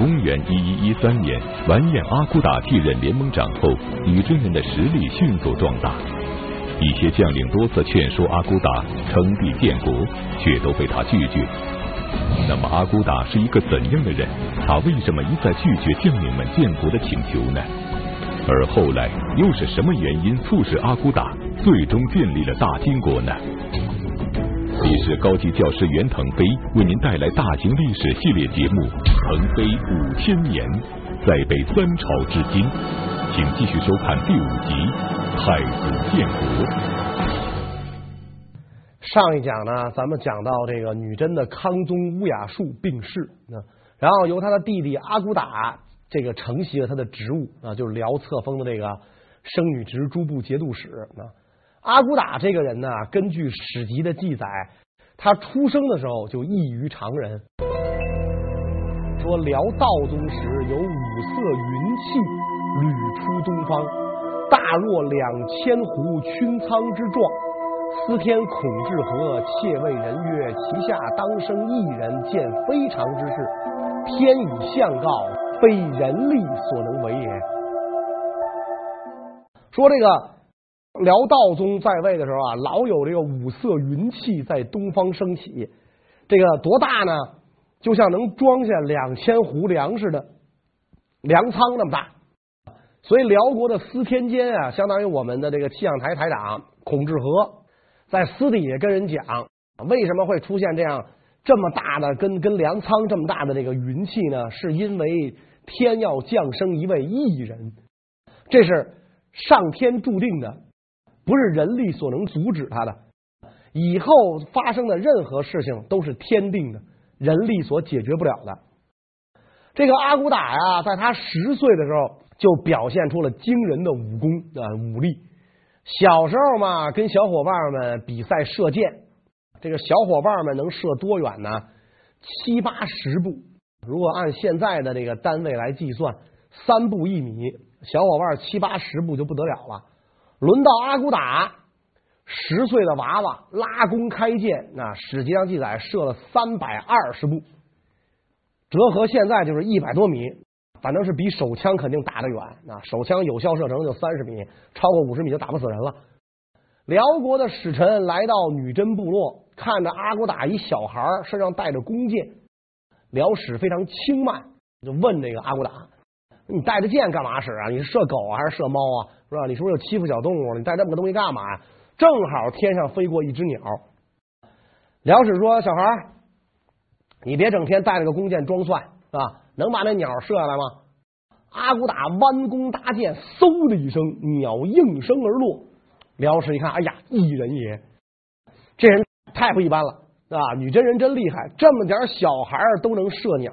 公元一一一三年，完颜阿骨打继任联盟长后，女真人的实力迅速壮大。一些将领多次劝说阿骨打称帝建国，却都被他拒绝。那么阿骨打是一个怎样的人？他为什么一再拒绝将领们建国的请求呢？而后来又是什么原因促使阿骨打最终建立了大金国呢？历史高级教师袁腾飞为您带来大型历史系列节目《腾飞五千年》，再北三朝至今，请继续收看第五集《太祖建国》。上一讲呢，咱们讲到这个女真的康宗乌雅术病逝，然后由他的弟弟阿骨打这个承袭了他的职务啊，就是辽册封的这个生女直诸部节度使啊。阿骨打这个人呢，根据史籍的记载，他出生的时候就异于常人。说辽道宗时有五色云气屡出东方，大若两千斛囷苍之状。司天孔志和窃谓人曰：“其下当生一人，见非常之事，天以相告，非人力所能为也。”说这个。辽道宗在位的时候啊，老有这个五色云气在东方升起，这个多大呢？就像能装下两千斛粮食的粮仓那么大。所以辽国的司天监啊，相当于我们的这个气象台台长孔志和，在私底下跟人讲，为什么会出现这样这么大的跟跟粮仓这么大的这个云气呢？是因为天要降生一位异人，这是上天注定的。不是人力所能阻止他的，以后发生的任何事情都是天定的，人力所解决不了的。这个阿骨打呀，在他十岁的时候就表现出了惊人的武功啊武力。小时候嘛，跟小伙伴们比赛射箭，这个小伙伴们能射多远呢？七八十步。如果按现在的这个单位来计算，三步一米，小伙伴七八十步就不得了了。轮到阿骨打，十岁的娃娃拉弓开箭，那史籍上记载射了三百二十步，折合现在就是一百多米，反正是比手枪肯定打得远。那手枪有效射程就三十米，超过五十米就打不死人了。辽国的使臣来到女真部落，看着阿骨打一小孩身上带着弓箭，辽使非常轻慢，就问这个阿骨打：“你带着箭干嘛使啊？你是射狗还是射猫啊？”是吧？你是不是又欺负小动物？你带这么个东西干嘛呀？正好天上飞过一只鸟。辽使说：“小孩儿，你别整天带着个弓箭装蒜，是吧？能把那鸟射下来吗？”阿骨打弯弓搭箭，嗖的一声，鸟应声而落。辽使一看，哎呀，异人也！这人太不一般了，是吧？女真人真厉害，这么点小孩都能射鸟。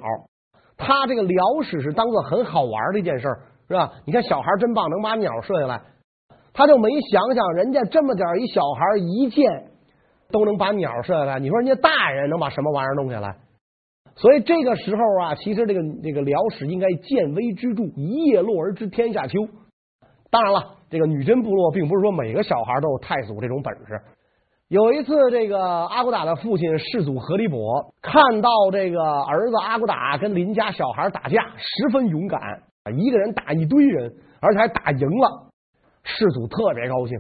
他这个辽史是当做很好玩的一件事儿。是吧？你看小孩真棒，能把鸟射下来，他就没想想人家这么点一小孩一箭都能把鸟射下来，你说人家大人能把什么玩意儿弄下来？所以这个时候啊，其实这个这个辽史应该见微知著，一叶落而知天下秋。当然了，这个女真部落并不是说每个小孩都有太祖这种本事。有一次，这个阿骨打的父亲世祖和离伯看到这个儿子阿骨打跟邻家小孩打架，十分勇敢。一个人打一堆人，而且还打赢了，世祖特别高兴。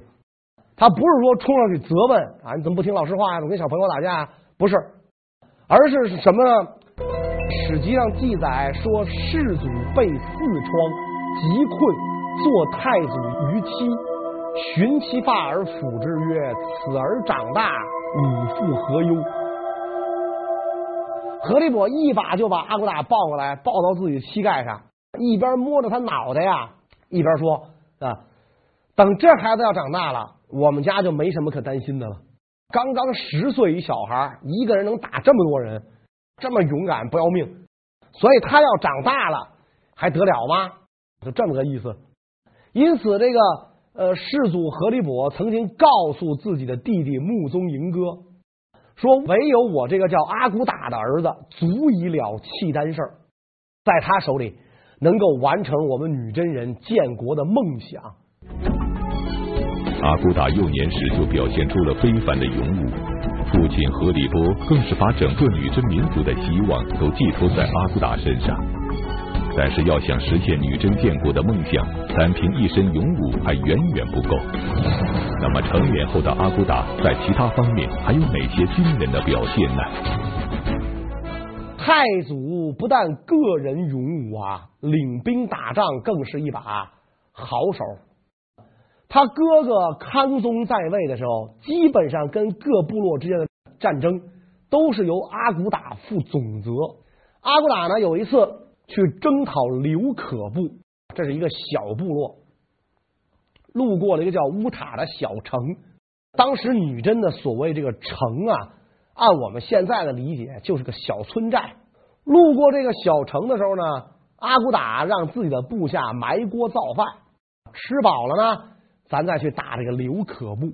他不是说冲上去责问啊，你怎么不听老师话呀？怎么跟小朋友打架？不是，而是什么呢？史籍上记载说，世祖被四疮，疾困，做太祖于妻，寻其发而抚之曰：“此儿长大，吾复何忧？”何立伯一把就把阿骨打抱过来，抱到自己膝盖上。一边摸着他脑袋呀，一边说啊，等这孩子要长大了，我们家就没什么可担心的了。刚刚十岁一小孩，一个人能打这么多人，这么勇敢不要命，所以他要长大了还得了吗？就这么个意思。因此，这个呃，世祖和离伯曾经告诉自己的弟弟穆宗迎哥说：“唯有我这个叫阿骨打的儿子，足以了契丹事儿，在他手里。”能够完成我们女真人建国的梦想。阿骨打幼年时就表现出了非凡的勇武，父亲和离伯更是把整个女真民族的希望都寄托在阿骨打身上。但是要想实现女真建国的梦想，单凭一身勇武还远远不够。那么成年后的阿骨打在其他方面还有哪些惊人的表现呢？太祖不但个人勇武啊，领兵打仗更是一把好手。他哥哥康宗在位的时候，基本上跟各部落之间的战争都是由阿骨打负总责。阿骨打呢，有一次。去征讨刘可部，这是一个小部落，路过了一个叫乌塔的小城。当时女真的所谓这个城啊，按我们现在的理解，就是个小村寨。路过这个小城的时候呢，阿骨打让自己的部下埋锅造饭，吃饱了呢，咱再去打这个刘可部。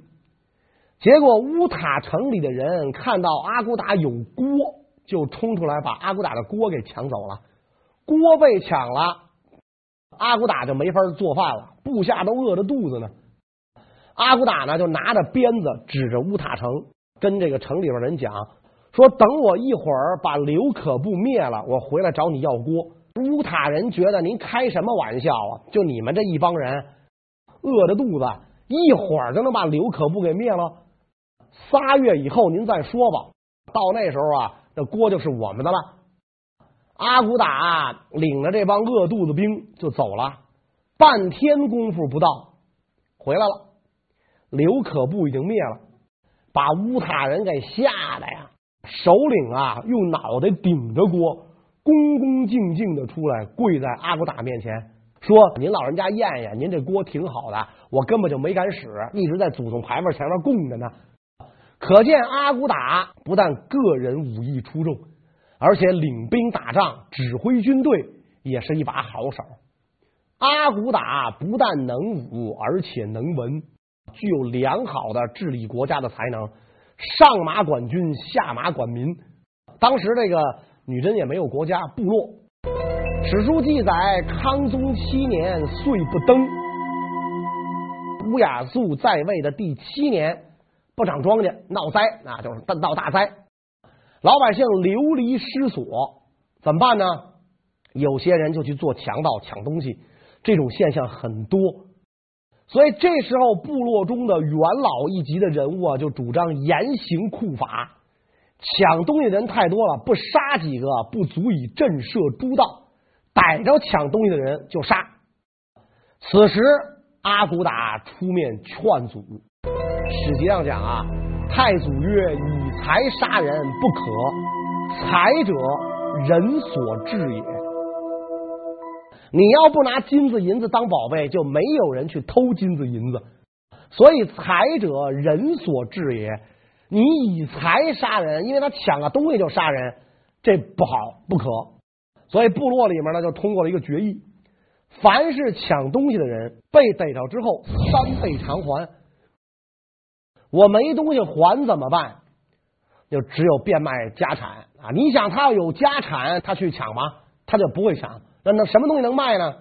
结果乌塔城里的人看到阿骨打有锅，就冲出来把阿骨打的锅给抢走了。锅被抢了，阿骨打就没法做饭了，部下都饿着肚子呢。阿骨打呢就拿着鞭子指着乌塔城，跟这个城里边人讲说：“等我一会儿把刘可部灭了，我回来找你要锅。”乌塔人觉得您开什么玩笑啊？就你们这一帮人饿着肚子，一会儿就能把刘可部给灭了？仨月以后您再说吧。到那时候啊，这锅就是我们的了。阿骨打领着这帮饿肚子兵就走了，半天功夫不到，回来了。刘可部已经灭了，把乌塔人给吓得呀！首领啊，用脑袋顶着锅，恭恭敬敬的出来跪在阿骨打面前，说：“您老人家验验，您这锅挺好的，我根本就没敢使，一直在祖宗牌坊前面供着呢。”可见阿骨打不但个人武艺出众。而且领兵打仗、指挥军队也是一把好手。阿骨打不但能武，而且能文，具有良好的治理国家的才能。上马管军，下马管民。当时这个女真也没有国家，部落。史书记载，康宗七年岁不登，乌雅素在位的第七年不长庄稼，闹灾，那就是闹大灾。老百姓流离失所，怎么办呢？有些人就去做强盗，抢东西，这种现象很多。所以这时候，部落中的元老一级的人物啊，就主张严刑酷法。抢东西的人太多了，不杀几个不足以震慑诸道，逮着抢东西的人就杀。此时，阿骨打出面劝阻。史籍上讲啊。太祖曰：“财杀人不可，财者人所制也。你要不拿金子银子当宝贝，就没有人去偷金子银子。所以财者人所制也。你以财杀人，因为他抢了东西就杀人，这不好，不可。所以部落里面呢，就通过了一个决议：凡是抢东西的人被逮着之后，三倍偿还。”我没东西还怎么办？就只有变卖家产啊！你想他要有家产，他去抢吗？他就不会抢。那那什么东西能卖呢？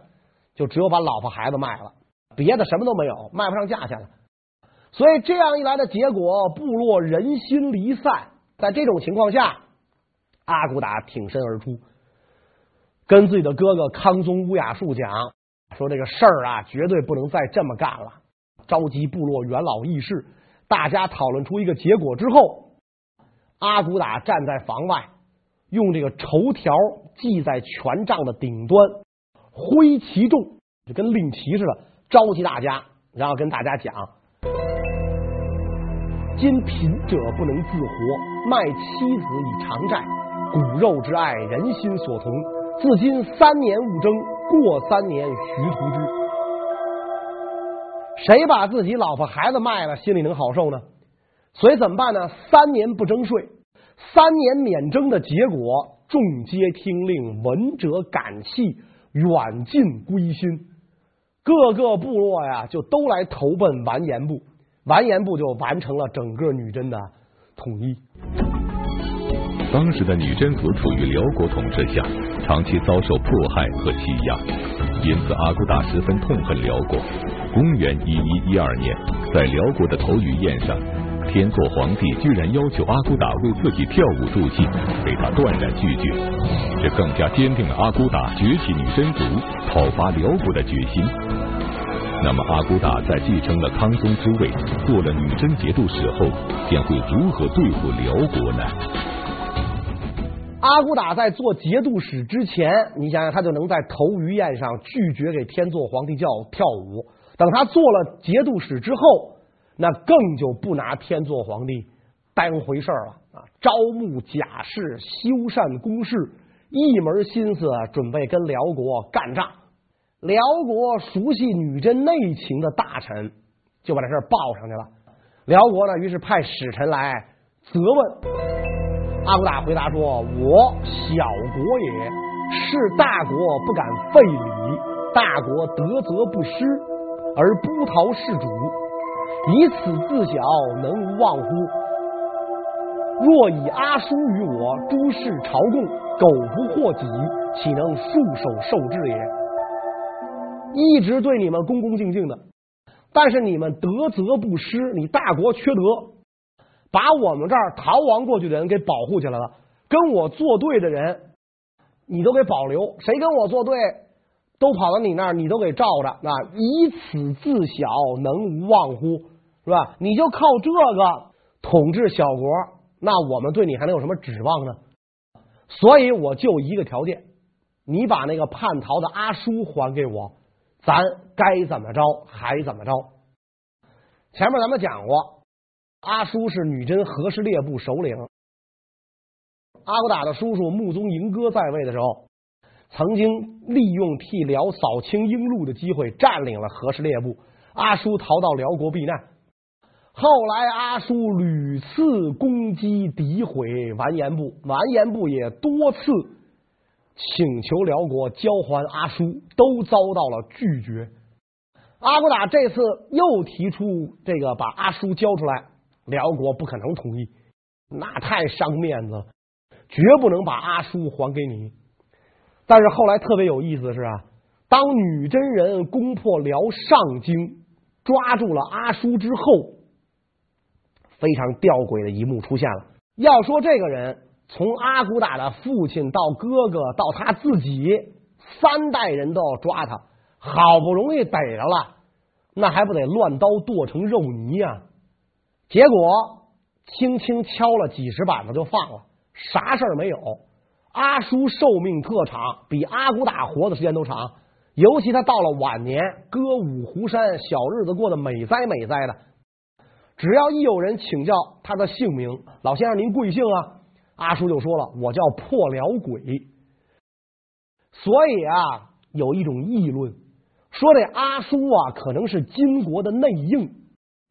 就只有把老婆孩子卖了，别的什么都没有，卖不上价钱了。所以这样一来的结果，部落人心离散。在这种情况下，阿骨打挺身而出，跟自己的哥哥康宗乌雅术讲说：“这个事儿啊，绝对不能再这么干了。”召集部落元老议事。大家讨论出一个结果之后，阿骨打站在房外，用这个绸条系在权杖的顶端，挥旗众，就跟令旗似的，召集大家，然后跟大家讲：今贫者不能自活，卖妻子以偿债，骨肉之爱，人心所同。自今三年勿争，过三年徐图之。谁把自己老婆孩子卖了，心里能好受呢？所以怎么办呢？三年不征税，三年免征的结果，众皆听令，闻者感泣，远近归心。各个部落呀，就都来投奔完颜部，完颜部就完成了整个女真的统一。当时的女真族处于辽国统治下，长期遭受迫害和欺压，因此阿骨打十分痛恨辽国。公元一一一二年，在辽国的头鱼宴上，天祚皇帝居然要求阿骨打为自己跳舞助兴，被他断然拒绝，这更加坚定了阿骨打崛起女真族、讨伐辽国的决心。那么，阿骨打在继承了康宗之位、做了女真节度使后，将会如何对付辽国呢？阿骨打在做节度使之前，你想想，他就能在头鱼宴上拒绝给天祚皇帝叫跳舞。等他做了节度使之后，那更就不拿天祚皇帝当回事儿了啊！招募甲士，修缮工事，一门心思准备跟辽国干仗。辽国熟悉女真内情的大臣就把这事报上去了。辽国呢，于是派使臣来责问。阿骨打回答说：“我小国也，是大国不敢废礼，大国得则不失，而不讨事主。”以此自小，能无忘乎？若以阿叔与我诸事朝贡，苟不获己，岂能束手受制也？一直对你们恭恭敬敬的，但是你们得则不失，你大国缺德，把我们这儿逃亡过去的人给保护起来了，跟我作对的人，你都给保留，谁跟我作对？都跑到你那儿，你都给罩着，那以此自小，能无忘乎？是吧？你就靠这个统治小国，那我们对你还能有什么指望呢？所以我就一个条件，你把那个叛逃的阿叔还给我，咱该怎么着还怎么着。前面咱们讲过，阿叔是女真和氏列部首领，阿骨打的叔叔穆宗迎哥在位的时候，曾经利用替辽扫清英路的机会，占领了和氏列部，阿叔逃到辽国避难。后来阿叔屡次攻击诋毁完颜部，完颜部也多次请求辽国交还阿叔，都遭到了拒绝。阿骨打这次又提出这个把阿叔交出来，辽国不可能同意，那太伤面子，绝不能把阿叔还给你。但是后来特别有意思的是啊，当女真人攻破辽上京，抓住了阿叔之后。非常吊诡的一幕出现了。要说这个人，从阿骨打的父亲到哥哥到他自己，三代人都要抓他，好不容易逮着了，那还不得乱刀剁成肉泥呀？结果轻轻敲了几十板子就放了，啥事儿没有。阿叔寿命特长，比阿骨打活的时间都长，尤其他到了晚年，歌舞湖山，小日子过得美哉美哉的。只要一有人请教他的姓名，老先生您贵姓啊？阿叔就说了，我叫破辽鬼。所以啊，有一种议论说，这阿叔啊，可能是金国的内应，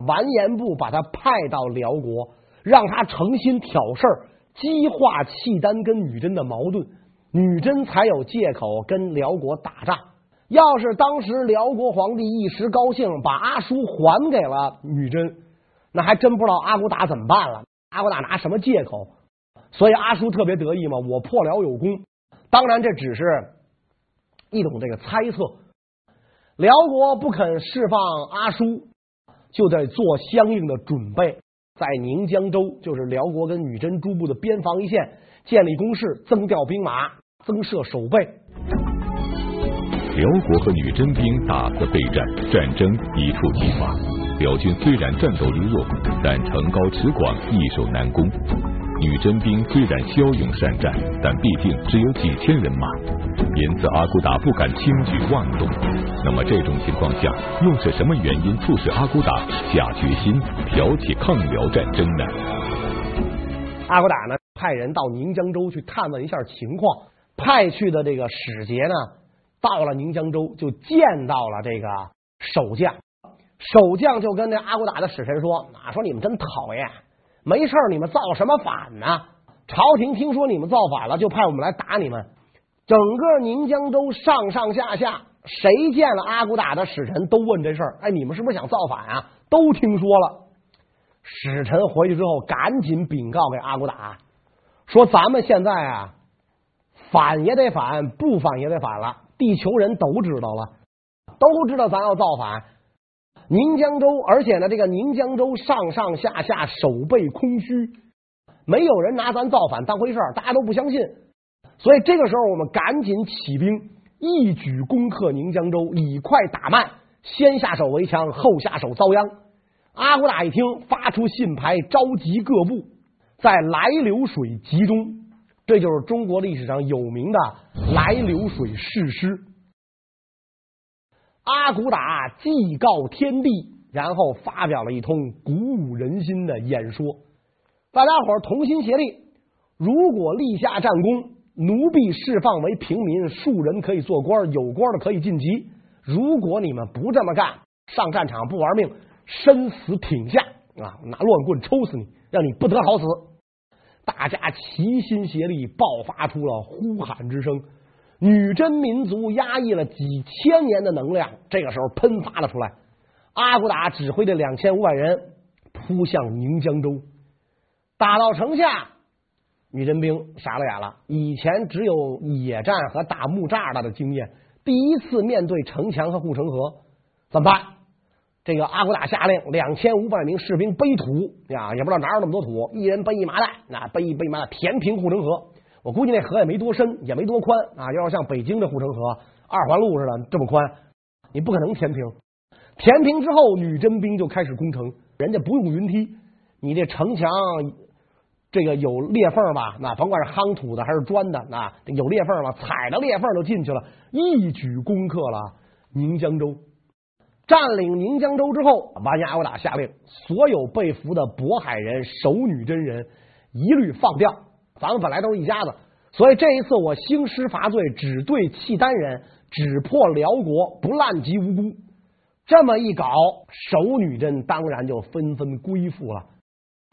完颜部把他派到辽国，让他诚心挑事儿，激化契丹跟女真的矛盾，女真才有借口跟辽国打仗。要是当时辽国皇帝一时高兴，把阿叔还给了女真。那还真不知道阿骨打怎么办了。阿骨打拿什么借口？所以阿叔特别得意嘛，我破辽有功。当然这只是一种这个猜测。辽国不肯释放阿叔，就得做相应的准备，在宁江州，就是辽国跟女真诸部的边防一线，建立工事，增调兵马，增设守备。辽国和女真兵大肆备战，战争一触即发。辽军虽然战斗力弱，但城高池广，易守难攻。女真兵虽然骁勇善战，但毕竟只有几千人马，因此阿骨打不敢轻举妄动。那么这种情况下，又是什么原因促使阿骨打下决心挑起抗辽战争呢？阿骨打呢，派人到宁江州去探问一下情况，派去的这个使节呢，到了宁江州就见到了这个守将。守将就跟那阿骨打的使臣说：“啊，说你们真讨厌，没事你们造什么反呢？朝廷听说你们造反了，就派我们来打你们。整个宁江州上上下下，谁见了阿骨打的使臣都问这事儿。哎，你们是不是想造反啊？都听说了。使臣回去之后，赶紧禀告给阿骨打，说咱们现在啊，反也得反，不反也得反了。地球人都知道了，都知道咱要造反。”宁江州，而且呢，这个宁江州上上下下守备空虚，没有人拿咱造反当回事儿，大家都不相信。所以这个时候，我们赶紧起兵，一举攻克宁江州，以快打慢，先下手为强，后下手遭殃。阿骨打一听，发出信牌，召集各部在来流水集中。这就是中国历史上有名的来流水誓师。阿骨打祭告天地，然后发表了一通鼓舞人心的演说。大家伙儿同心协力，如果立下战功，奴婢释放为平民，庶人可以做官，有官的可以晋级。如果你们不这么干，上战场不玩命，身死挺下啊，拿乱棍抽死你，让你不得好死。大家齐心协力，爆发出了呼喊之声。女真民族压抑了几千年的能量，这个时候喷发了出来。阿骨打指挥的两千五百人扑向宁江州，打到城下，女真兵傻了眼了。以前只有野战和打木栅栏的经验，第一次面对城墙和护城河，怎么办？这个阿骨打下令，两千五百名士兵背土呀，也不知道哪有那么多土，一人背一麻袋，那背一背麻袋填平护城河。我估计那河也没多深，也没多宽啊。要是像北京的护城河二环路似的这么宽，你不可能填平。填平之后，女真兵就开始攻城。人家不用云梯，你这城墙这个有裂缝吧？那甭管是夯土的还是砖的，那有裂缝吧？踩着裂缝就进去了，一举攻克了宁江州。占领宁江州之后，完颜阿骨打下令，所有被俘的渤海人、守女真人一律放掉。咱们本来都是一家子，所以这一次我兴师伐罪，只对契丹人，只破辽国，不滥及无辜。这么一搞，守女真当然就纷纷归附了。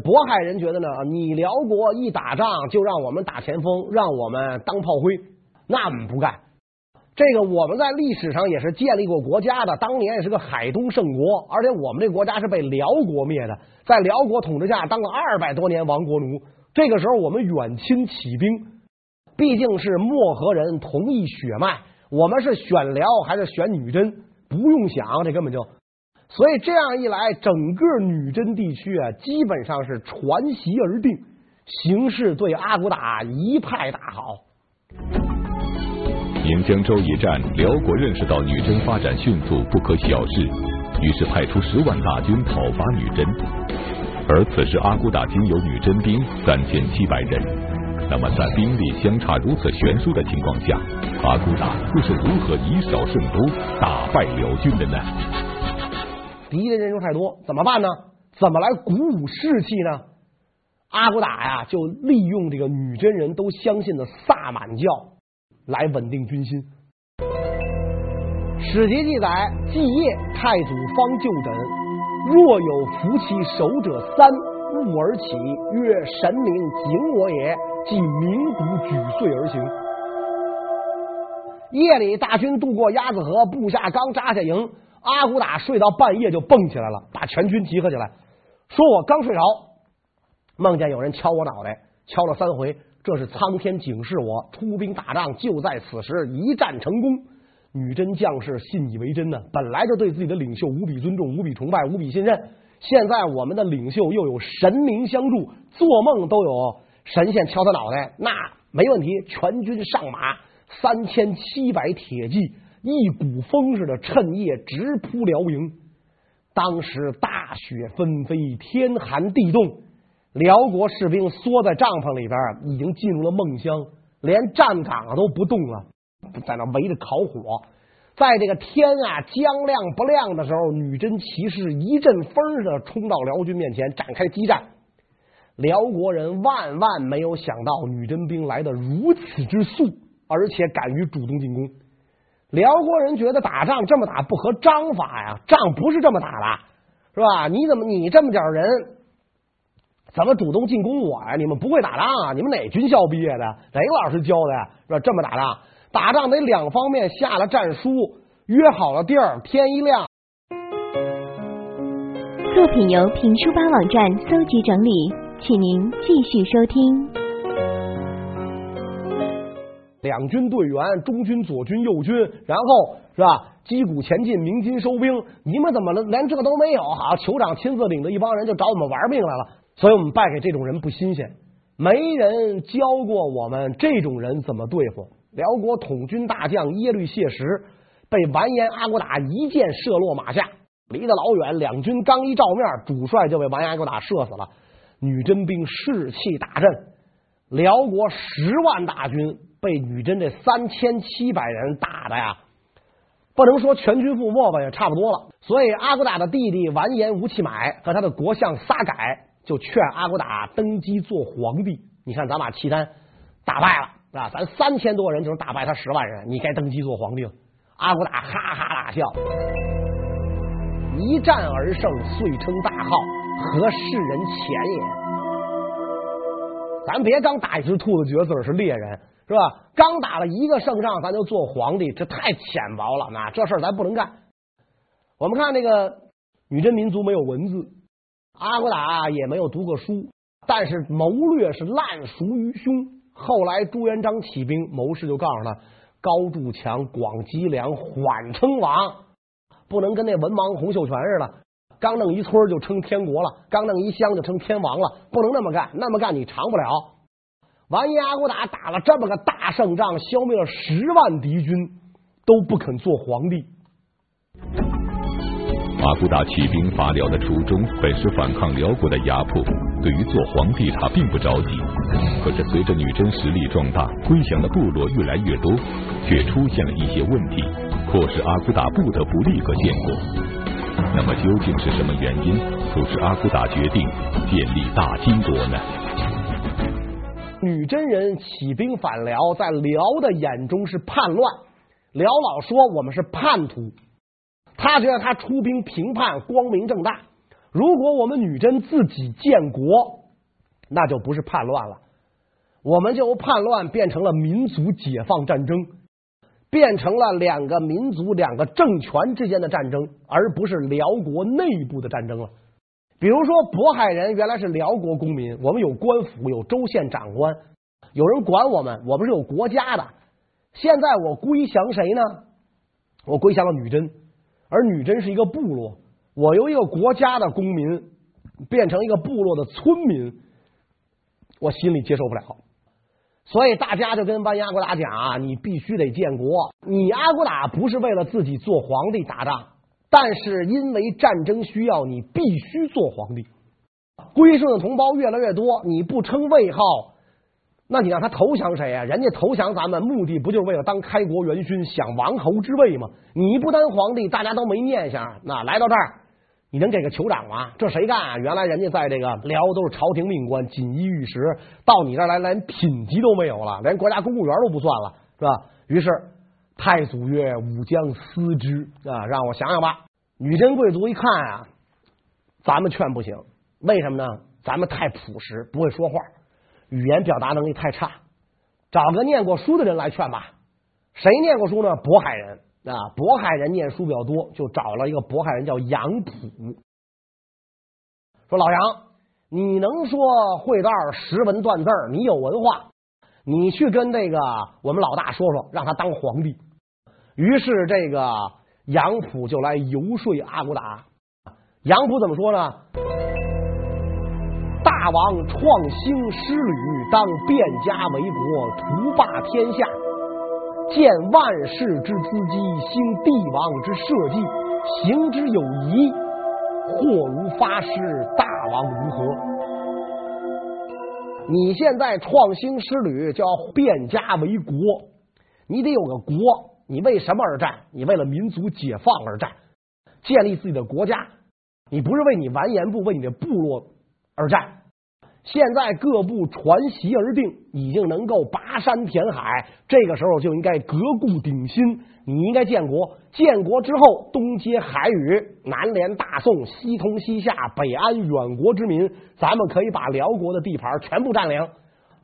渤海人觉得呢，你辽国一打仗就让我们打前锋，让我们当炮灰，那我们不干。这个我们在历史上也是建立过国家的，当年也是个海东盛国，而且我们这国家是被辽国灭的，在辽国统治下当了二百多年亡国奴。这个时候，我们远亲起兵，毕竟是漠河人，同一血脉，我们是选辽还是选女真？不用想，这根本就……所以这样一来，整个女真地区啊，基本上是传檄而定，形势对阿骨打一派大好。宁江州一战，辽国认识到女真发展迅速，不可小视，于是派出十万大军讨伐女真。而此时阿骨打仅有女真兵三千七百人，那么在兵力相差如此悬殊的情况下，阿骨打又是如何以少胜多打败辽军的呢？敌人人数太多，怎么办呢？怎么来鼓舞士气呢？阿骨打呀，就利用这个女真人都相信的萨满教来稳定军心。史籍记载，继夜太祖方就诊。若有夫其守者三，兀而起，曰：“神明警我也。”即鸣鼓举燧而行。夜里，大军渡过鸭子河，部下刚扎下营，阿骨打睡到半夜就蹦起来了，把全军集合起来，说我刚睡着，梦见有人敲我脑袋，敲了三回，这是苍天警示我出兵打仗就在此时，一战成功。女真将士信以为真呢，本来就对自己的领袖无比尊重、无比崇拜、无比信任。现在我们的领袖又有神明相助，做梦都有神仙敲他脑袋，那没问题。全军上马，三千七百铁骑，一股风似的，趁夜直扑辽营。当时大雪纷飞，天寒地冻，辽国士兵缩在帐篷里边，已经进入了梦乡，连站岗都不动了。在那围着烤火，在这个天啊将亮不亮的时候，女真骑士一阵风似的冲到辽军面前展开激战。辽国人万万没有想到女真兵来的如此之速，而且敢于主动进攻。辽国人觉得打仗这么打不合章法呀，仗不是这么打的，是吧？你怎么你这么点人，怎么主动进攻我呀？你们不会打仗啊？你们哪军校毕业的？哪个老师教的呀？是吧？这么打仗？打仗得两方面下了战书，约好了地儿，天一亮。作品由评书吧网站搜集整理，请您继续收听。两军队员，中军、左军、右军，然后是吧？击鼓前进，鸣金收兵。你们怎么了？连这都没有？好，酋长亲自领着一帮人就找我们玩命来了。所以我们败给这种人不新鲜，没人教过我们这种人怎么对付。辽国统军大将耶律谢石被完颜阿骨打一箭射落马下，离得老远，两军刚一照面，主帅就被完颜阿骨打射死了。女真兵士气大振，辽国十万大军被女真这三千七百人打的呀，不能说全军覆没吧，也差不多了。所以阿骨打的弟弟完颜吴乞买和他的国相撒改就劝阿骨打登基做皇帝。你看，咱把契丹打败了啊，咱三千多人就能打败他十万人，你该登基做皇帝了。阿骨打哈哈大笑，一战而胜，遂称大号，和世人前也？咱别刚打一只兔子，觉得自个儿是猎人，是吧？刚打了一个胜仗，咱就做皇帝，这太浅薄了。那这事儿咱不能干。我们看那个女真民族没有文字，阿骨打也没有读过书，但是谋略是烂熟于胸。后来朱元璋起兵，谋士就告诉他：高筑墙，广积粮，缓称王，不能跟那文盲洪秀全似的。刚弄一村就称天国了，刚弄一乡就称天王了，不能那么干，那么干你长不了。完颜阿骨打打了这么个大胜仗，消灭了十万敌军，都不肯做皇帝。阿骨打起兵伐辽的初衷本是反抗辽国的压迫，对于做皇帝他并不着急。可是随着女真实力壮大，归降的部落越来越多，却出现了一些问题，迫使阿骨打不得不立刻建国。那么究竟是什么原因促使阿骨打决定建立大金国呢？女真人起兵反辽，在辽的眼中是叛乱。辽老说我们是叛徒，他觉得他出兵平叛，光明正大。如果我们女真自己建国，那就不是叛乱了，我们就叛乱变成了民族解放战争。变成了两个民族、两个政权之间的战争，而不是辽国内部的战争了。比如说，渤海人原来是辽国公民，我们有官府、有州县长官，有人管我们，我们是有国家的。现在我归降谁呢？我归降了女真，而女真是一个部落，我由一个国家的公民变成一个部落的村民，我心里接受不了。所以大家就跟完颜阿骨打讲啊，你必须得建国。你阿骨打不是为了自己做皇帝打仗，但是因为战争需要，你必须做皇帝。归顺的同胞越来越多，你不称魏号，那你让他投降谁呀？人家投降咱们，目的不就是为了当开国元勋，享王侯之位吗？你不当皇帝，大家都没念想。那来到这儿。你能给个酋长吗？这谁干啊？原来人家在这个辽都是朝廷命官，锦衣玉食，到你这儿来连品级都没有了，连国家公务员都不算了，是吧？于是太祖曰：“吾将思之啊，让我想想吧。”女真贵族一看啊，咱们劝不行，为什么呢？咱们太朴实，不会说话，语言表达能力太差，找个念过书的人来劝吧。谁念过书呢？渤海人。啊，渤海人念书比较多，就找了一个渤海人叫杨溥，说：“老杨，你能说会道识文断字，你有文化，你去跟这个我们老大说说，让他当皇帝。”于是这个杨溥就来游说阿骨打。杨溥怎么说呢？大王创兴师旅，当变家为国，图霸天下。见万世之资机，兴帝王之社稷，行之有疑，或如发师，大王如何？你现在创兴师旅，就要变家为国，你得有个国。你为什么而战？你为了民族解放而战，建立自己的国家。你不是为你完颜部、为你的部落而战。现在各部传檄而定，已经能够拔山填海，这个时候就应该革故鼎新。你应该建国，建国之后，东接海宇，南连大宋，西通西夏，北安远国之民。咱们可以把辽国的地盘全部占领。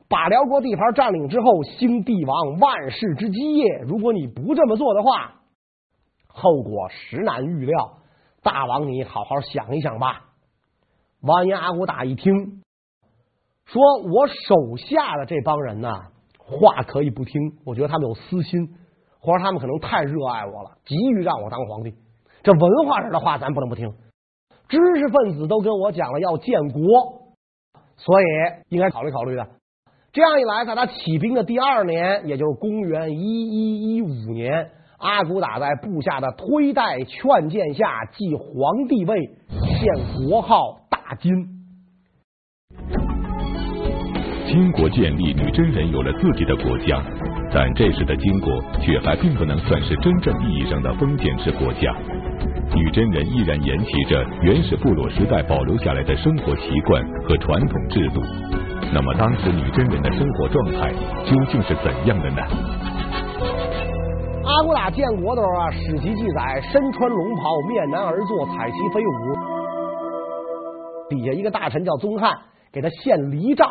把辽国地盘占领之后，兴帝王万世之基业。如果你不这么做的话，后果实难预料。大王，你好好想一想吧。完颜阿骨打一听。说我手下的这帮人呢，话可以不听，我觉得他们有私心，或者他们可能太热爱我了，急于让我当皇帝。这文化人的话咱不能不听。知识分子都跟我讲了要建国，所以应该考虑考虑的。这样一来，在他起兵的第二年，也就是公元一一一五年，阿骨打在部下的推戴劝谏下，继皇帝位，建国号大金。金国建立，女真人有了自己的国家，但这时的金国却还并不能算是真正意义上的封建制国家。女真人依然沿袭着原始部落时代保留下来的生活习惯和传统制度。那么，当时女真人的生活状态究竟是怎样的呢？阿骨打建国的时候啊，史籍记载，身穿龙袍，面南而坐，彩旗飞舞。底下一个大臣叫宗翰，给他献藜杖，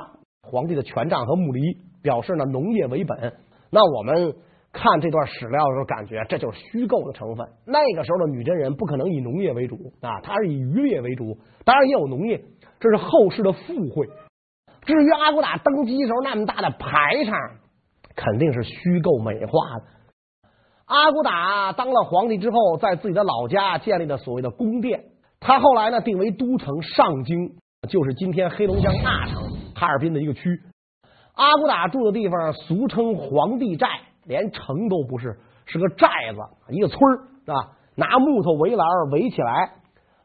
皇帝的权杖和木犁，表示呢农业为本。那我们看这段史料的时候，感觉这就是虚构的成分。那个时候的女真人不可能以农业为主啊，他是以渔业为主，当然也有农业，这是后世的附会。至于阿骨打登基时候那么大的排场，肯定是虚构美化的。阿骨打当了皇帝之后，在自己的老家建立了所谓的宫殿。他后来呢定为都城上京，就是今天黑龙江大城哈尔滨的一个区。阿骨打住的地方俗称皇帝寨，连城都不是，是个寨子，一个村儿啊，拿木头围栏围起来。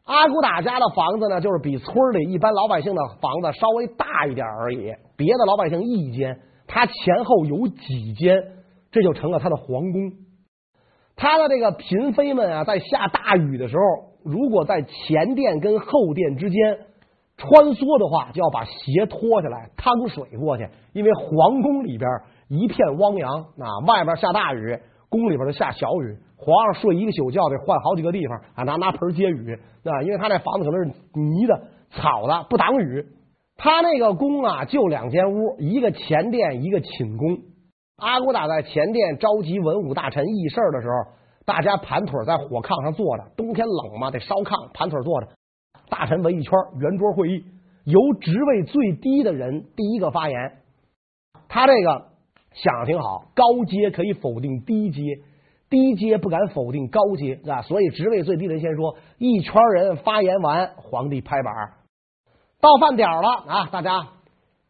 阿骨打家的房子呢，就是比村里一般老百姓的房子稍微大一点而已。别的老百姓一间，他前后有几间，这就成了他的皇宫。他的这个嫔妃们啊，在下大雨的时候，如果在前殿跟后殿之间穿梭的话，就要把鞋脱下来趟水过去，因为皇宫里边一片汪洋啊，外边下大雨，宫里边就下小雨。皇上睡一个宿觉得换好几个地方啊，拿拿盆接雨啊，因为他那房子可能是泥的、草的，不挡雨。他那个宫啊，就两间屋，一个前殿，一个寝宫。阿骨打在前殿召集文武大臣议事的时候，大家盘腿在火炕上坐着，冬天冷嘛，得烧炕，盘腿坐着。大臣围一圈，圆桌会议，由职位最低的人第一个发言。他这个想的挺好，高阶可以否定低阶。低阶不敢否定高阶，啊，所以职位最低的人先说。一圈人发言完，皇帝拍板，到饭点了啊！大家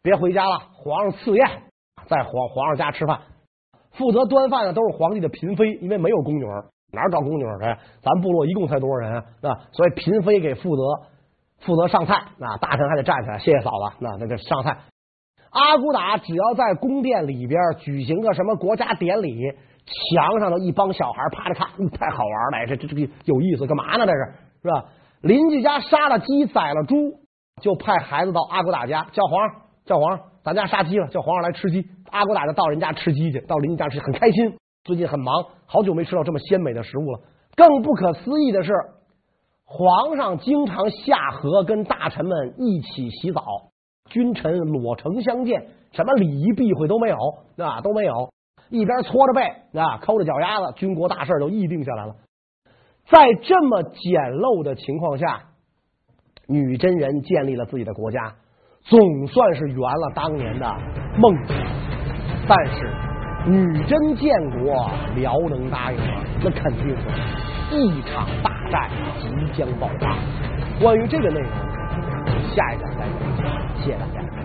别回家了，皇上赐宴，在皇皇上家吃饭。负责端饭的都是皇帝的嫔妃，因为没有宫女儿，哪找宫女去？咱部落一共才多少人啊？所以嫔妃给负责负责上菜，啊，大臣还得站起来，谢谢嫂子，那那个上菜。阿骨打只要在宫殿里边举行个什么国家典礼。墙上的一帮小孩趴着看，嗯，太好玩了，这这这个有意思，干嘛呢？这是是吧？邻居家杀了鸡，宰了猪，就派孩子到阿骨打家，叫皇上，叫皇上，咱家杀鸡了，叫皇上来吃鸡。阿骨打就到人家吃鸡去，到邻居家吃，很开心。最近很忙，好久没吃到这么鲜美的食物了。更不可思议的是，皇上经常下河跟大臣们一起洗澡，君臣裸诚相见，什么礼仪避讳都没有，啊，都没有。一边搓着背啊，抠着脚丫子，军国大事就议定下来了。在这么简陋的情况下，女真人建立了自己的国家，总算是圆了当年的梦想。但是，女真建国，辽能答应吗？那肯定是一场大战即将爆发。关于这个内容，下一讲再讲。谢谢大家。